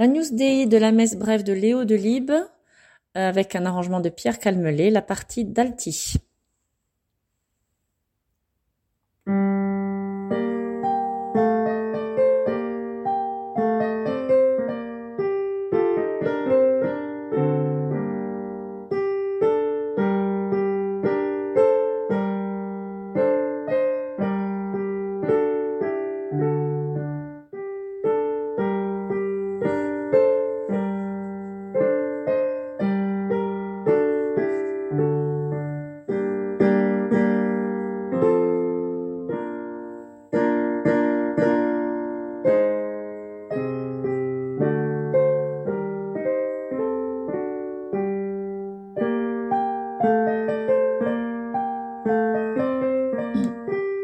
L'Agnus Dei de la messe brève de Léo de Libe, avec un arrangement de Pierre Calmelet, la partie d'Alti.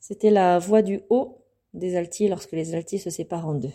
C'était la voix du haut des altis lorsque les altis se séparent en deux.